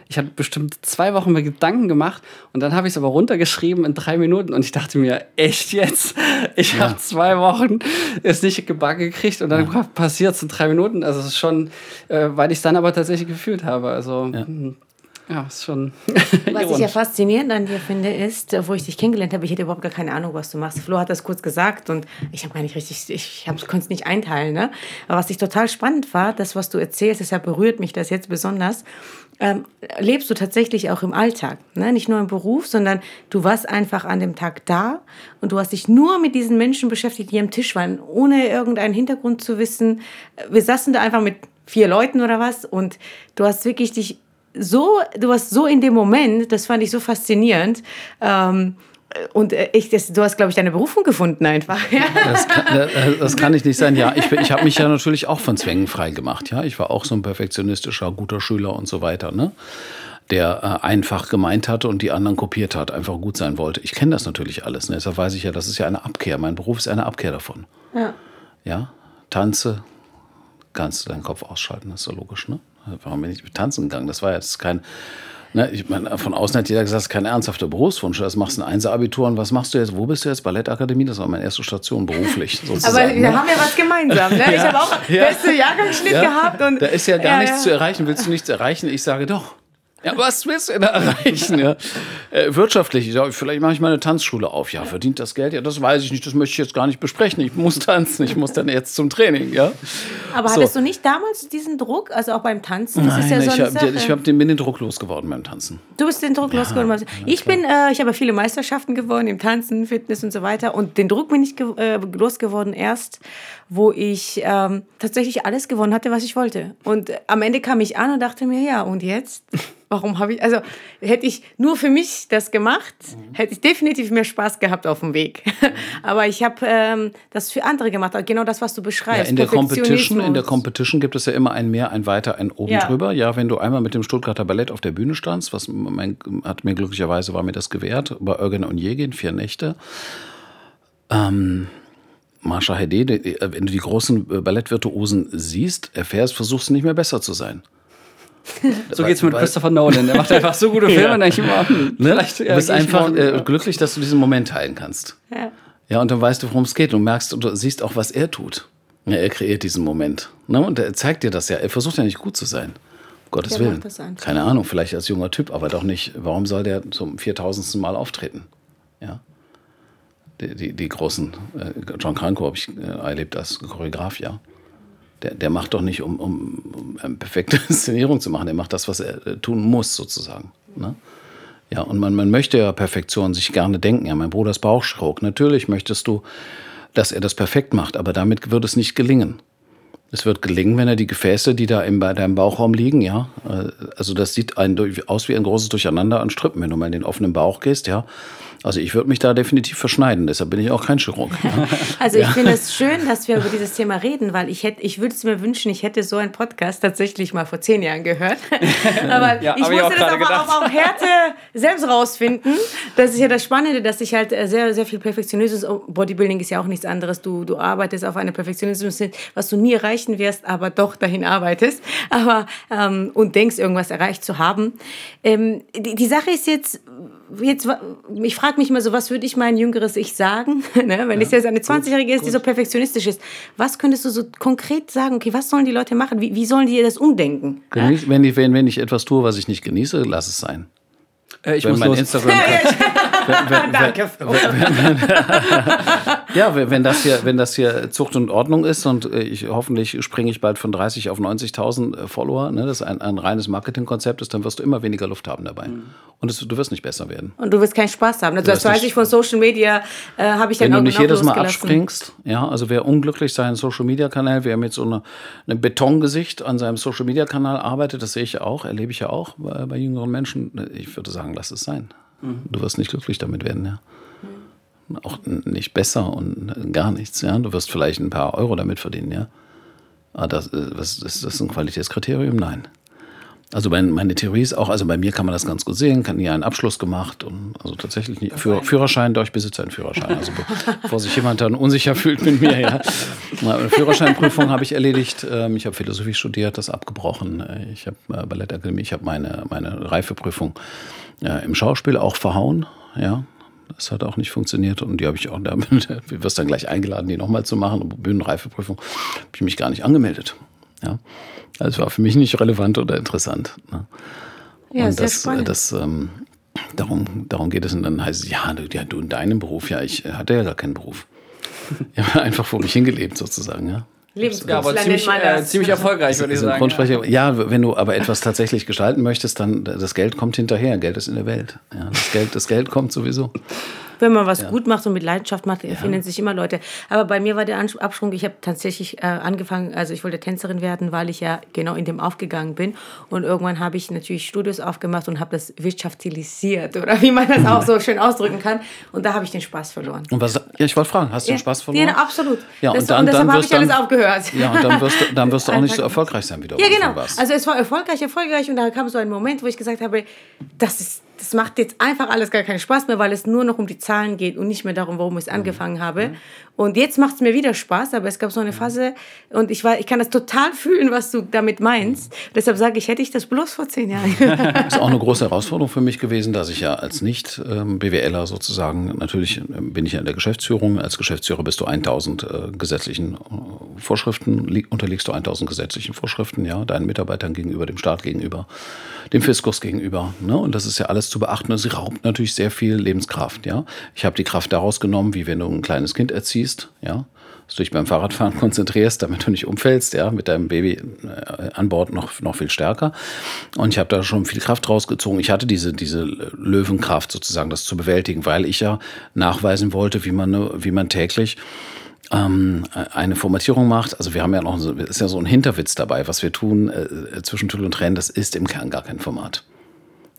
ich hatte bestimmt zwei Wochen mir Gedanken gemacht und dann habe ich es aber runtergeschrieben in drei Minuten und ich dachte mir, echt jetzt? Ich ja. habe zwei Wochen es nicht gebacken gekriegt und dann ja. passiert es in drei Minuten. Also es ist schon, äh, weil ich es dann aber tatsächlich gefühlt habe. Also. Hm. Ja, ist schon. was ich ja faszinierend an dir finde, ist, wo ich dich kennengelernt habe, ich hätte überhaupt gar keine Ahnung, was du machst. Flo hat das kurz gesagt und ich habe gar nicht richtig, ich konnte es nicht einteilen. Ne? Aber was ich total spannend war, das, was du erzählst, deshalb berührt mich das jetzt besonders, ähm, lebst du tatsächlich auch im Alltag. Ne? Nicht nur im Beruf, sondern du warst einfach an dem Tag da und du hast dich nur mit diesen Menschen beschäftigt, die am Tisch waren, ohne irgendeinen Hintergrund zu wissen. Wir saßen da einfach mit vier Leuten oder was und du hast wirklich dich so, du warst so in dem Moment, das fand ich so faszinierend. Ähm, und äh, ich, das, du hast, glaube ich, deine Berufung gefunden einfach. Ja? Das, kann, das kann ich nicht sein. Ja, ich, ich habe mich ja natürlich auch von Zwängen frei gemacht. Ja, ich war auch so ein perfektionistischer, guter Schüler und so weiter. Ne? der äh, einfach gemeint hatte und die anderen kopiert hat, einfach gut sein wollte. Ich kenne das natürlich alles. Ne? Deshalb weiß ich ja, das ist ja eine Abkehr. Mein Beruf ist eine Abkehr davon. Ja. Ja, tanze, kannst du deinen Kopf ausschalten, das ist so logisch, ne? Warum bin ich tanzen gegangen? Das war jetzt kein, ne, ich meine, von außen hat jeder gesagt, das ist kein ernsthafter Berufswunsch. Das machst du ein Einser-Abitur und was machst du jetzt? Wo bist du jetzt? Ballettakademie, das war meine erste Station beruflich. <laughs> Aber wir ne? haben ja was gemeinsam. Ne? Ich habe auch ja. beste Jahrgangsschnitt ja. gehabt. Und, da ist ja gar nichts zu erreichen. Willst du nichts erreichen? Ich sage doch. Ja, was willst du denn erreichen? Ja? Äh, wirtschaftlich, ja, vielleicht mache ich mal eine Tanzschule auf. Ja, verdient das Geld? Ja, das weiß ich nicht, das möchte ich jetzt gar nicht besprechen. Ich muss tanzen, ich muss dann jetzt zum Training. Ja? Aber so. hattest du nicht damals diesen Druck, also auch beim Tanzen? Das Nein, ja so ich habe hab den, bin den Druck losgeworden beim Tanzen. Du bist den Druck ja, losgeworden. Ich bin, äh, ich habe viele Meisterschaften gewonnen im Tanzen, Fitness und so weiter. Und den Druck bin ich äh, losgeworden erst, wo ich ähm, tatsächlich alles gewonnen hatte, was ich wollte. Und am Ende kam ich an und dachte mir, ja, und jetzt? Warum habe ich, also hätte ich nur für mich das gemacht, mhm. hätte ich definitiv mehr Spaß gehabt auf dem Weg. Mhm. <laughs> Aber ich habe ähm, das für andere gemacht, genau das, was du beschreibst. Ja, in der Competition, in der Competition gibt es ja immer ein Mehr, ein Weiter, ein Oben ja. drüber. Ja, wenn du einmal mit dem Stuttgarter Ballett auf der Bühne standst, was mein, hat mir glücklicherweise war mir das gewährt, bei Eugen und Jegin, vier Nächte. Ähm, Marsha Hede, wenn du die großen Ballettvirtuosen siehst, erfährst, versuchst du nicht mehr besser zu sein. <laughs> so geht es mit Christopher Nolan. Der macht einfach so gute <laughs> Filme ja. und dann immer, hm, ne? vielleicht, Du bist einfach äh, glücklich, dass du diesen Moment teilen kannst. Ja. Ja, und dann weißt du, worum es geht. Du merkst und du siehst auch, was er tut. Ja, er kreiert diesen Moment. Ne? Und er zeigt dir das ja. Er versucht ja nicht gut zu sein. Um Gottes der Willen. Keine Ahnung, vielleicht als junger Typ, aber doch nicht. Warum soll der zum 4000. Mal auftreten? Ja. Die, die, die großen, äh, John Cranko habe ich äh, erlebt als Choreograf, ja der, der macht doch nicht, um, um, um eine perfekte <laughs> Inszenierung zu machen, der macht das, was er äh, tun muss, sozusagen. Ne? Ja, und man, man möchte ja Perfektion sich gerne denken. Ja, mein Bruder ist Bauchschirurg. Natürlich möchtest du, dass er das perfekt macht, aber damit wird es nicht gelingen. Es wird gelingen, wenn er die Gefäße, die da in deinem Bauchraum liegen, ja, äh, also das sieht ein, aus wie ein großes Durcheinander an Strüppen, wenn du mal in den offenen Bauch gehst, ja, also ich würde mich da definitiv verschneiden, deshalb bin ich auch kein Chirurg. <laughs> also ich ja. finde es schön, dass wir über dieses Thema reden, weil ich hätte, ich würde es mir wünschen, ich hätte so einen Podcast tatsächlich mal vor zehn Jahren gehört. <laughs> aber ja, ich musste ich das aber auch auf Härte selbst rausfinden. Das ist ja das Spannende, dass ich halt äh, sehr, sehr viel Perfektionismus, oh, Bodybuilding ist ja auch nichts anderes. Du, du arbeitest auf eine Perfektionismus, was du nie erreichen wirst, aber doch dahin arbeitest. Aber, ähm, und denkst, irgendwas erreicht zu haben. Ähm, die, die Sache ist jetzt, jetzt, ich frage mich mal so, was würde ich mein jüngeres Ich sagen, <laughs> ne? wenn ja. es jetzt eine 20-Jährige ist, die so perfektionistisch ist. Was könntest du so konkret sagen, okay, was sollen die Leute machen? Wie, wie sollen die das umdenken? Ja? Wenn, ich, wenn, wenn ich etwas tue, was ich nicht genieße, lass es sein. Äh, ich wenn muss mein los. Instagram <laughs> <laughs> Danke. ja, wenn das hier, wenn das hier Zucht und Ordnung ist und äh, ich hoffentlich springe ich bald von 30 auf 90.000 äh, Follower, ne, das ein, ein reines Marketingkonzept ist, dann wirst du immer weniger Luft haben dabei. Mhm. Und es, du wirst nicht besser werden. Und du wirst keinen Spaß haben. Also das weiß ich von Social Media, äh, habe ich dann Wenn du nicht jedes Mal abspringst, ja, also wer unglücklich seinen Social Media Kanal, wer mit so einer, einem Betongesicht an seinem Social Media Kanal arbeitet, das sehe ich ja auch, erlebe ich ja auch bei, bei jüngeren Menschen. Ich würde sagen, lass es sein. Du wirst nicht glücklich damit werden, ja. Auch nicht besser und gar nichts, ja. Du wirst vielleicht ein paar Euro damit verdienen, ja. Aber das, äh, was, ist das ein Qualitätskriterium? Nein. Also meine Theorie ist auch, also bei mir kann man das ganz gut sehen, kann nie einen Abschluss gemacht und also tatsächlich nie, Führ, Führerschein, doch ich besitze einen Führerschein. Also bevor sich jemand dann unsicher fühlt mit mir, ja. Eine Führerscheinprüfung habe ich erledigt. Ähm, ich habe Philosophie studiert, das abgebrochen. Ich habe äh, Ballettakademie, ich habe meine, meine Reifeprüfung im Schauspiel auch verhauen, ja. Das hat auch nicht funktioniert und die habe ich auch, da <laughs> wirst dann gleich eingeladen, die nochmal zu machen. Bühnenreifeprüfung habe ich mich gar nicht angemeldet. Ja. Also war für mich nicht relevant oder interessant. Ne? Ja, und sehr das, spannend. das ähm, darum, darum geht es. Und dann heißt es, ja, du, ja, du in deinem Beruf, ja, ich hatte ja gar keinen Beruf. <laughs> Ich habe einfach vor mich hingelebt, sozusagen, ja. Lebenskünstler Ja, aber ziemlich, äh, ziemlich erfolgreich, würde ich sagen. Synchronsprecher, ja, wenn du aber etwas tatsächlich gestalten möchtest, dann das Geld kommt hinterher. Geld ist in der Welt. Ja, das, Geld, das Geld kommt sowieso. Wenn man was gut macht und mit Leidenschaft macht, finden sich immer Leute. Aber bei mir war der Absprung, ich habe tatsächlich äh, angefangen, also ich wollte Tänzerin werden, weil ich ja genau in dem aufgegangen bin. Und irgendwann habe ich natürlich Studios aufgemacht und habe das wirtschaftilisiert oder wie man das auch so schön ausdrücken kann. Und da habe ich den Spaß verloren. Und was, ja, ich wollte fragen, hast du den Spaß verloren? Ja, absolut. Ja, das, und dann, und deshalb habe ich alles dann, aufgehört. Ja, und dann wirst du, dann wirst du auch <laughs> nicht so erfolgreich sein, wie du Ja, genau. Also es war erfolgreich, erfolgreich und da kam so ein Moment, wo ich gesagt habe, das, ist, das macht jetzt einfach alles gar keinen Spaß mehr, weil es nur noch um die Zahlen geht und nicht mehr darum, warum ich es angefangen habe. Und jetzt macht es mir wieder Spaß, aber es gab so eine Phase und ich, war, ich kann das total fühlen, was du damit meinst. Deshalb sage ich, hätte ich das bloß vor zehn Jahren. Das <laughs> ist auch eine große Herausforderung für mich gewesen, dass ich ja als Nicht-BWLer sozusagen, natürlich ähm, bin ich ja in der Geschäftsführung, als Geschäftsführer bist du 1000 äh, gesetzlichen äh, Vorschriften, li- unterliegst du 1000 gesetzlichen Vorschriften, ja, deinen Mitarbeitern gegenüber, dem Staat gegenüber, dem Fiskus gegenüber, ne? und das ist ja alles zu beachten und sie raubt natürlich sehr viel Lebenskraft, ja. Ich habe die Kraft daraus genommen, wie wenn du ein kleines Kind erziehst, ja, dass du dich beim Fahrradfahren <laughs> konzentrierst, damit du nicht umfällst, ja, mit deinem Baby äh, an Bord noch, noch viel stärker. Und ich habe da schon viel Kraft rausgezogen. Ich hatte diese, diese Löwenkraft sozusagen, das zu bewältigen, weil ich ja nachweisen wollte, wie man, wie man täglich ähm, eine Formatierung macht. Also wir haben ja noch, so, ist ja so ein Hinterwitz dabei, was wir tun äh, zwischen Tüll und Tränen, das ist im Kern gar kein Format.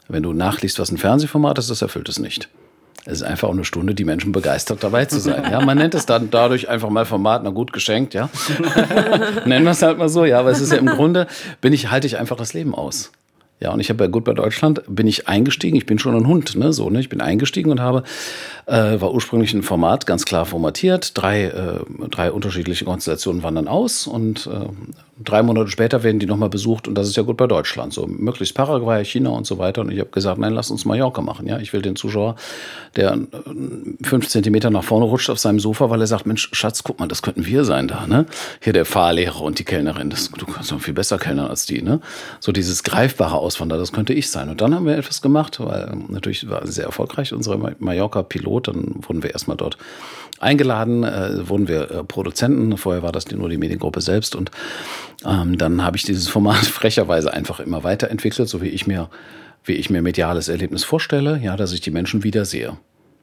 Wenn du nachliest, was ein Fernsehformat ist, das erfüllt es nicht. Es ist einfach auch eine Stunde, die Menschen begeistert dabei zu sein. Ja, man nennt es dann dadurch einfach mal Format, na gut geschenkt, ja. <laughs> Nennen wir es halt mal so, ja. Aber es ist ja im Grunde, bin ich, halte ich einfach das Leben aus. Ja, und ich habe bei bei Deutschland bin ich eingestiegen. Ich bin schon ein Hund, ne, so, ne. Ich bin eingestiegen und habe, äh, war ursprünglich ein Format, ganz klar formatiert. Drei, äh, drei unterschiedliche Konstellationen wandern aus und äh, drei Monate später werden die nochmal besucht und das ist ja gut bei Deutschland. So möglichst Paraguay, China und so weiter. Und ich habe gesagt, nein, lass uns Mallorca machen. Ja, ich will den Zuschauer, der äh, fünf Zentimeter nach vorne rutscht auf seinem Sofa, weil er sagt, Mensch, Schatz, guck mal, das könnten wir sein da, ne? Hier der Fahrlehrer und die Kellnerin, das, du kannst noch viel besser kellnern als die, ne? So dieses greifbare Auswandern, das könnte ich sein. Und dann haben wir etwas gemacht, weil natürlich war sehr erfolgreich unsere Ma- Mallorca-Pilot. Dann wurden wir erstmal dort eingeladen, äh, wurden wir äh, Produzenten. Vorher war das nur die Mediengruppe selbst. Und ähm, dann habe ich dieses Format <laughs> frecherweise einfach immer weiterentwickelt, so wie ich mir, wie ich mir mediales Erlebnis vorstelle, ja, dass ich die Menschen wiedersehe.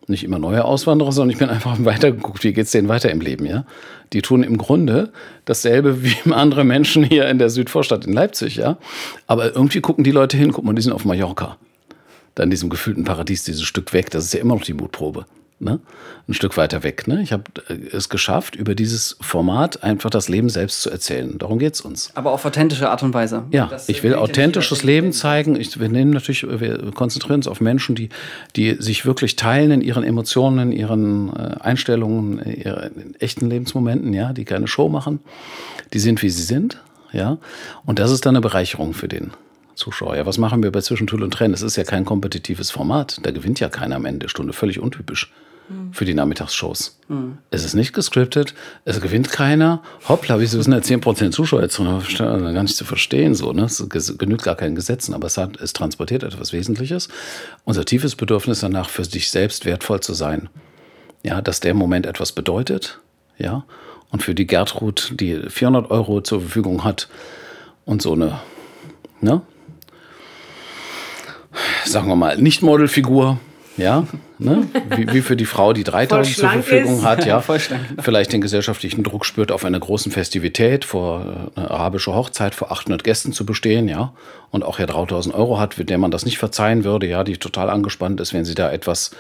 Nicht immer neue Auswanderer, sondern ich bin einfach <laughs> weitergeguckt, wie geht's denen weiter im Leben, ja? Die tun im Grunde dasselbe <laughs> wie andere Menschen hier in der Südvorstadt in Leipzig, ja? Aber irgendwie gucken die Leute hin, guck mal, die sind auf Mallorca. Da in diesem gefühlten Paradies, dieses Stück weg, das ist ja immer noch die Mutprobe. Ne? Ein Stück weiter weg. Ne? Ich habe es geschafft, über dieses Format einfach das Leben selbst zu erzählen. Darum geht's uns. Aber auf authentische Art und Weise. Ja, Das, ich äh, will authentisches Leben zeigen. Ich, wir nehmen natürlich, wir konzentrieren uns auf Menschen, die, die sich wirklich teilen in ihren Emotionen, in ihren äh, Einstellungen, in ihren echten Lebensmomenten, ja, die keine Show machen. Die sind, wie sie sind, ja. Und das ist dann eine Bereicherung für den Zuschauer. Ja, was machen wir bei Zwischentool und Tränen? Es ist ja kein kompetitives Format. Da gewinnt ja keiner am Ende der Stunde. Völlig untypisch für die Nachmittagsshows. Es ist nicht gescriptet, es gewinnt keiner. Hoppla, wieso sind da 10% Zuschauer jetzt drin? Gar nicht zu verstehen. So, ne? Es genügt gar keinen Gesetzen, aber es, hat, es transportiert etwas Wesentliches. Unser tiefes Bedürfnis danach, für sich selbst wertvoll zu sein. Ja, dass der Moment etwas bedeutet. Ja, und für die Gertrud, die 400 Euro zur Verfügung hat und so eine, ne? sagen wir mal, Nicht-Model-Figur, ja, ne? wie, wie für die Frau, die 3000 zur Verfügung ist. hat, ja, vielleicht den gesellschaftlichen Druck spürt, auf einer großen Festivität vor äh, eine arabische Hochzeit vor 800 Gästen zu bestehen, ja, und auch ja 3000 Euro hat, der man das nicht verzeihen würde, ja, die total angespannt ist, wenn sie da etwas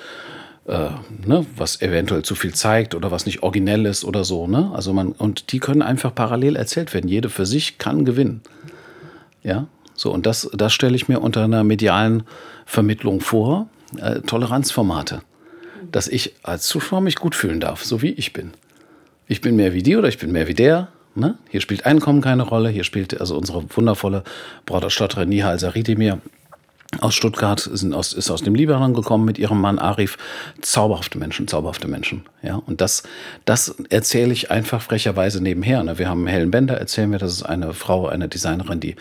äh, ne, was eventuell zu viel zeigt oder was nicht originell ist oder so, ne? Also man und die können einfach parallel erzählt werden. Jede für sich kann gewinnen. Ja, so und das, das stelle ich mir unter einer medialen Vermittlung vor. Äh, Toleranzformate, dass ich als Zuschauer mich gut fühlen darf, so wie ich bin. Ich bin mehr wie die oder ich bin mehr wie der. Ne? Hier spielt Einkommen keine Rolle. Hier spielt also unsere wundervolle Brauterstatterin Nihal Saridimir aus Stuttgart, sind aus, ist aus dem Libanon gekommen mit ihrem Mann Arif. Zauberhafte Menschen, zauberhafte Menschen. Ja, und das, das erzähle ich einfach frecherweise nebenher. Ne? Wir haben Helen Bender, erzählen wir, das ist eine Frau, eine Designerin, die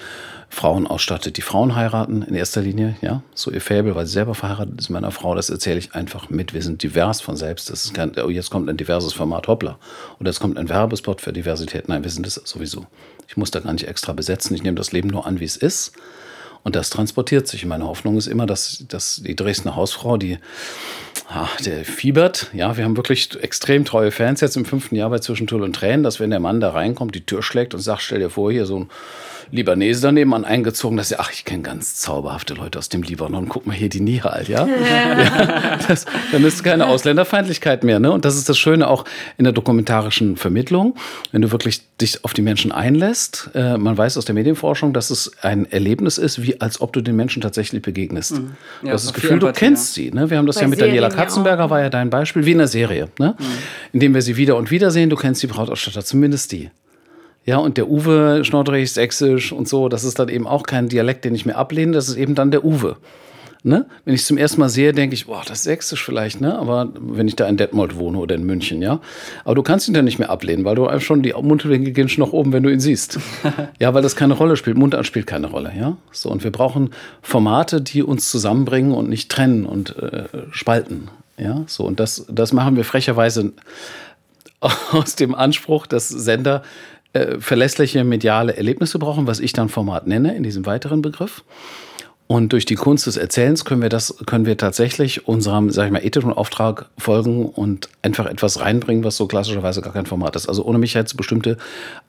Frauen ausstattet, die Frauen heiraten in erster Linie. Ja, so ihr Faible, weil sie selber verheiratet ist mit einer Frau. Das erzähle ich einfach mit. Wir sind divers von selbst. Das ist kein, oh, jetzt kommt ein diverses Format, hoppla. Oder jetzt kommt ein Werbespot für Diversität. Nein, wir sind es sowieso. Ich muss da gar nicht extra besetzen. Ich nehme das Leben nur an, wie es ist. Und das transportiert sich. Meine Hoffnung ist immer, dass, dass die Dresdner Hausfrau, die ah, der fiebert, ja, wir haben wirklich extrem treue Fans jetzt im fünften Jahr bei Zwischentour und Tränen, dass wenn der Mann da reinkommt, die Tür schlägt und sagt, stell dir vor, hier so ein Libanese daneben an eingezogen, dass er, ach, ich kenne ganz zauberhafte Leute aus dem Libanon, guck mal hier die Nihal, ja? <laughs> ja das, dann ist keine Ausländerfeindlichkeit mehr, ne? Und das ist das Schöne auch in der dokumentarischen Vermittlung, wenn du wirklich dich auf die Menschen einlässt. Äh, man weiß aus der Medienforschung, dass es ein Erlebnis ist, wie als ob du den Menschen tatsächlich begegnest. Mhm. Ja, du hast das Gefühl, Empathie, du kennst ja. sie. Ne? Wir haben das Bei ja mit Serien Daniela Katzenberger, ja war ja dein Beispiel, wie in der Serie, ne? Mhm. indem wir sie wieder und wieder sehen. Du kennst die Brautausstatter, zumindest die. Ja, und der Uwe Schnoddrich, Sächsisch und so, das ist dann eben auch kein Dialekt, den ich mir ablehne, das ist eben dann der Uwe. Ne? Wenn ich es zum ersten Mal sehe, denke ich, boah, das ist sächsisch vielleicht, ne? Aber wenn ich da in Detmold wohne oder in München, ja. Aber du kannst ihn dann nicht mehr ablehnen, weil du einfach schon die Mundwinkel gehen schon nach oben, wenn du ihn siehst. <laughs> ja, weil das keine Rolle spielt. Mundart spielt keine Rolle, ja. So, und wir brauchen Formate, die uns zusammenbringen und nicht trennen und äh, spalten. Ja, so, und das, das machen wir frecherweise <laughs> aus dem Anspruch, dass Sender äh, verlässliche mediale Erlebnisse brauchen, was ich dann Format nenne in diesem weiteren Begriff. Und durch die Kunst des Erzählens können wir das, können wir tatsächlich unserem, sag ich mal, ethischen Auftrag folgen und einfach etwas reinbringen, was so klassischerweise gar kein Format ist. Also ohne mich hätte es bestimmte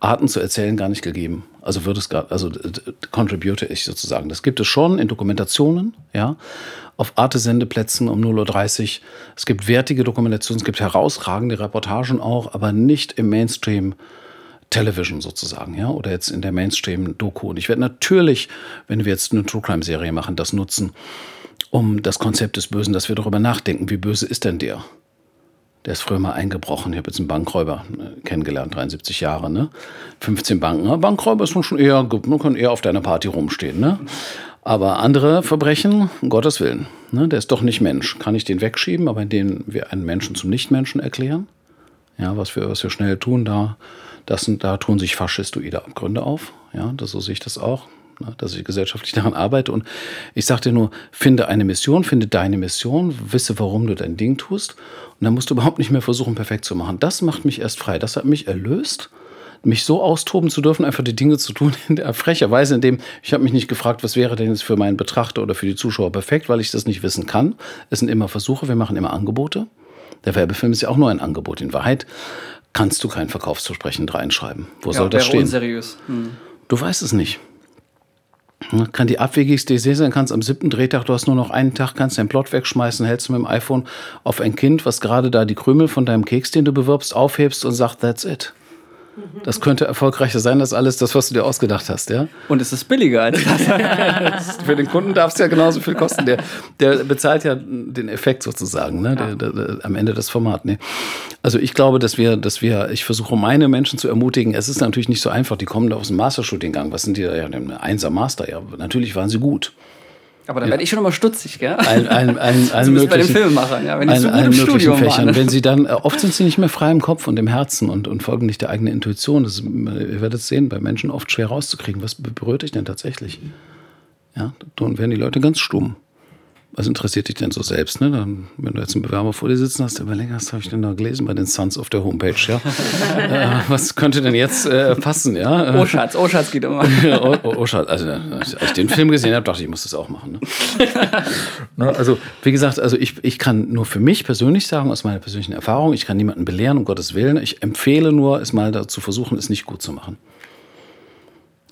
Arten zu erzählen gar nicht gegeben. Also würde es gar, also contribute ich sozusagen. Das gibt es schon in Dokumentationen, ja, auf Arte-Sendeplätzen um 0.30 Uhr. Es gibt wertige Dokumentationen, es gibt herausragende Reportagen auch, aber nicht im Mainstream Television sozusagen, ja, oder jetzt in der Mainstream-Doku. Und ich werde natürlich, wenn wir jetzt eine True Crime-Serie machen, das nutzen, um das Konzept des Bösen, dass wir darüber nachdenken, wie böse ist denn der? Der ist früher mal eingebrochen. Ich habe jetzt einen Bankräuber äh, kennengelernt, 73 Jahre, ne? 15 Banken. Bankräuber ist schon eher, man kann eher auf deiner Party rumstehen, ne? Aber andere Verbrechen, um Gottes Willen, ne? der ist doch nicht Mensch. Kann ich den wegschieben, aber indem wir einen Menschen zum Nichtmenschen erklären, ja, was wir, was wir schnell tun, da das sind, da tun sich faschistoide Abgründe auf. Ja, das, so sehe ich das auch, ne, dass ich gesellschaftlich <laughs> daran arbeite. Und ich sagte nur, finde eine Mission, finde deine Mission, wisse, warum du dein Ding tust. Und dann musst du überhaupt nicht mehr versuchen, perfekt zu machen. Das macht mich erst frei. Das hat mich erlöst mich so austoben zu dürfen, einfach die Dinge zu tun, in der frecher Weise, indem ich habe mich nicht gefragt, was wäre denn jetzt für meinen Betrachter oder für die Zuschauer perfekt, weil ich das nicht wissen kann. Es sind immer Versuche, wir machen immer Angebote. Der Werbefilm ist ja auch nur ein Angebot. In Wahrheit kannst du kein Verkaufsversprechen reinschreiben. Wo ja, soll das stehen? Unseriös. Hm. Du weißt es nicht. Kann die abwegigste Idee sein, kannst am siebten Drehtag, du hast nur noch einen Tag, kannst dein Plot wegschmeißen, hältst du mit dem iPhone auf ein Kind, was gerade da die Krümel von deinem Keks, den du bewirbst, aufhebst und sagt, that's it. Das könnte erfolgreicher sein als alles das, was du dir ausgedacht hast, ja. Und es ist billiger als das. <laughs> Für den Kunden darf es ja genauso viel kosten. Der, der bezahlt ja den Effekt sozusagen, ne? Der, der, der, am Ende das Format. Ne? Also ich glaube, dass wir, dass wir, ich versuche meine Menschen zu ermutigen. Es ist natürlich nicht so einfach. Die kommen da aus dem Masterstudiengang. Was sind die da? Ja, ein Einser Master. Ja, natürlich waren sie gut. Aber dann ja. werde ich schon immer stutzig, gell? Ein, ein, ein, ein bei den Filmemachern, ja. Wenn die so gut im Studium Fächern. Waren. Wenn sie dann, äh, oft sind sie nicht mehr frei im Kopf und im Herzen und, und folgen nicht der eigenen Intuition. Das, ihr werdet es sehen, bei Menschen oft schwer rauszukriegen. Was berührt dich denn tatsächlich? Ja, dann werden die Leute ganz stumm was interessiert dich denn so selbst? Ne? Dann, wenn du jetzt einen Bewerber vor dir sitzen hast, überlegen was habe ich denn da gelesen bei den Suns auf der Homepage? Ja? <laughs> äh, was könnte denn jetzt äh, passen? Ja? <laughs> Oh Schatz, oh Schatz geht immer. <laughs> oh, oh, oh, Schatz, also als ich den Film gesehen habe, dachte ich, ich muss das auch machen. Ne? also wie gesagt, also ich, ich kann nur für mich persönlich sagen, aus meiner persönlichen Erfahrung, ich kann niemanden belehren, um Gottes Willen. Ich empfehle nur, es mal zu versuchen, es nicht gut zu machen.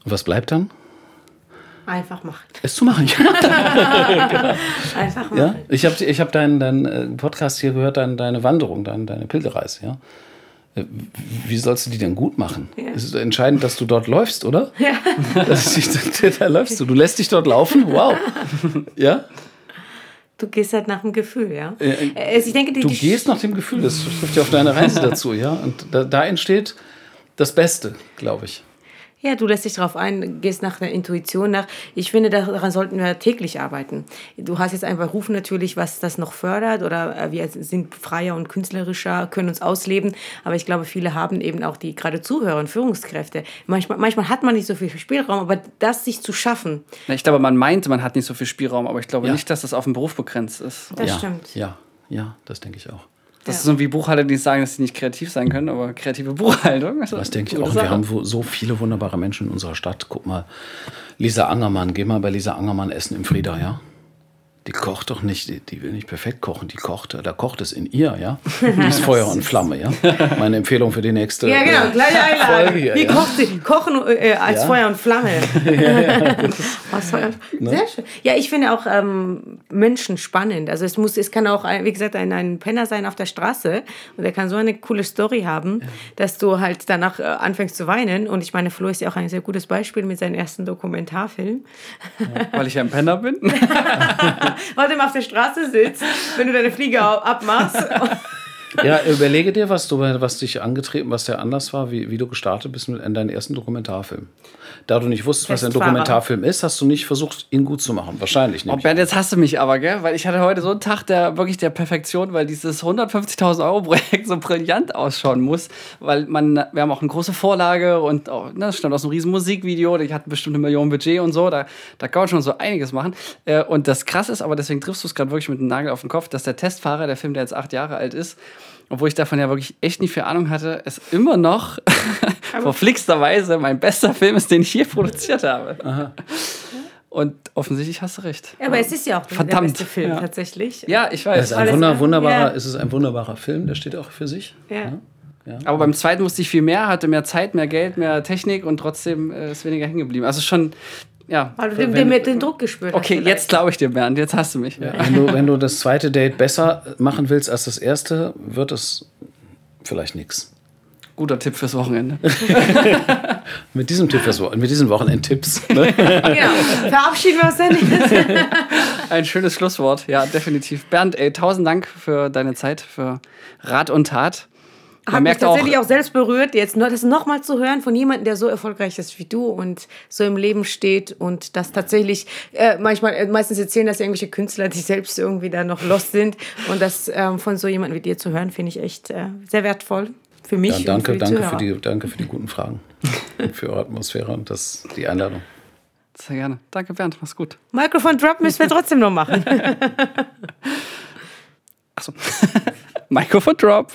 Und was bleibt dann? Einfach machen. Es zu machen, <laughs> ja. Einfach machen. Ja? Ich habe ich hab deinen dein äh, Podcast hier gehört, dein, deine Wanderung, dein, deine Pilgerreise, ja. Äh, wie sollst du die denn gut machen? Ja. Es ist entscheidend, dass du dort läufst, oder? Ja. <laughs> Ist, da läufst du. Du lässt dich dort laufen? Wow. <laughs> Ja? Du gehst halt nach dem Gefühl, ja. Äh, also ich denke, die, du die gehst nach dem Gefühl, das trifft ja auf deine Reise dazu, ja. Und da, da entsteht das Beste, glaube ich. Ja, du lässt dich darauf ein, gehst nach der Intuition nach. Ich finde, daran sollten wir täglich arbeiten. Du hast jetzt einen Beruf natürlich, was das noch fördert oder äh, wir sind freier und künstlerischer, können uns ausleben. Aber ich glaube, viele haben eben auch die gerade Zuhörer und Führungskräfte. Manchmal, manchmal hat man nicht so viel Spielraum, aber das sich zu schaffen. Ich glaube, man meint, man hat nicht so viel Spielraum, aber ich glaube ja. nicht, dass das auf den Beruf begrenzt ist. Das ja, stimmt. Ja, ja, das denke ich auch. Das ja. ist so wie Buchhalter, die sagen, dass sie nicht kreativ sein können, aber kreative <laughs> Buchhaltung. Das, das denke ich auch. Sache. Wir haben so viele wunderbare Menschen in unserer Stadt. Guck mal, Lisa Angermann, geh mal bei Lisa Angermann essen im Frieda, ja? Die kocht doch nicht, die, die, will nicht perfekt kochen, die kocht, da kocht es in ihr, ja. <laughs> Die ist Feuer und Flamme, ja. Meine Empfehlung für die nächste ja, genau, gleiche Einladung. Folge hier, Wie ja. kocht sie? Kochen äh, als ja. Feuer und Flamme. <laughs> ja, <laughs> Feuer. Ne? Sehr schön. Ja, ich finde auch ähm, Menschen spannend. Also es muss, es kann auch, wie gesagt, ein, ein Penner sein auf der Straße und der kann so eine coole Story haben, dass du halt danach äh, anfängst zu weinen. Und ich meine, Flo ist ja auch ein sehr gutes Beispiel mit seinem ersten Dokumentarfilm. weil ich ein Penner bin. Du immer auf der Straße sitzt, wenn du deine Fliege abmachst. Ja, überlege dir, was du, was dich angetreten, was der Anlass war, wie, wie du gestartet bist in deinen ersten Dokumentarfilm. Da du nicht wusstest, was ein Dokumentarfilm ist, hast du nicht versucht, ihn gut zu machen. Wahrscheinlich nicht. Oh, Bernd, jetzt hast du mich aber, gell? Weil ich hatte heute so einen Tag der wirklich der Perfektion, weil dieses 150.000 Euro Projekt so brillant ausschauen muss. Weil man, wir haben auch eine große Vorlage und oh, ne, das stammt aus einem riesen Musikvideo. Die hatten bestimmt eine Million Budget und so. Da, da kann man schon so einiges machen. Äh, und das krass ist, aber deswegen triffst du es gerade wirklich mit dem Nagel auf den Kopf, dass der Testfahrer, der Film, der jetzt acht Jahre alt ist, obwohl ich davon ja wirklich echt nicht viel Ahnung hatte, es immer noch <laughs> verflixterweise mein bester Film ist, den ich je produziert habe. Aha. Und offensichtlich hast du recht. Ja, aber es ist ja auch Verdammt. der beste Film ja. tatsächlich. Ja, ich weiß. Es ist, ein wunder, wunderbarer, ja. es ist ein wunderbarer Film, der steht auch für sich. Ja. ja. Aber beim zweiten musste ich viel mehr, hatte mehr Zeit, mehr Geld, mehr Technik und trotzdem äh, ist weniger hängen geblieben. Also schon ja. Weil du den, den, den Druck gespürt hast. Okay, jetzt glaube ich dir, Bernd. Jetzt hast du mich. Ja. Wenn, du, wenn du das zweite Date besser machen willst als das erste, wird es vielleicht nichts. Guter Tipp fürs Wochenende. <laughs> mit diesem Tipp fürs Wochenende, mit diesen Wochenendtipps. Ne? genau. Verabschieden wir uns dann. <laughs> Ein schönes Schlusswort, ja, definitiv. Bernd, ey, tausend Dank für deine Zeit, für Rat und Tat. Man hat mich tatsächlich auch, auch, selbst berührt, jetzt das nochmal zu hören von jemandem, der so erfolgreich ist wie du und so im Leben steht und das tatsächlich, äh, manchmal, äh, meistens erzählen das irgendwelche Künstler, die selbst irgendwie da noch lost sind und das ähm, von so jemandem wie dir zu hören, finde ich echt äh, sehr wertvoll für mich. Ja, danke, für danke, für die, danke für die guten Fragen, für eure Atmosphäre und das, die Einladung. Sehr gerne. Danke, Bernd. Mach's gut. Mikrofon Drop müssen wir trotzdem noch machen. <laughs> Achso. <laughs> Mikrofon Drop.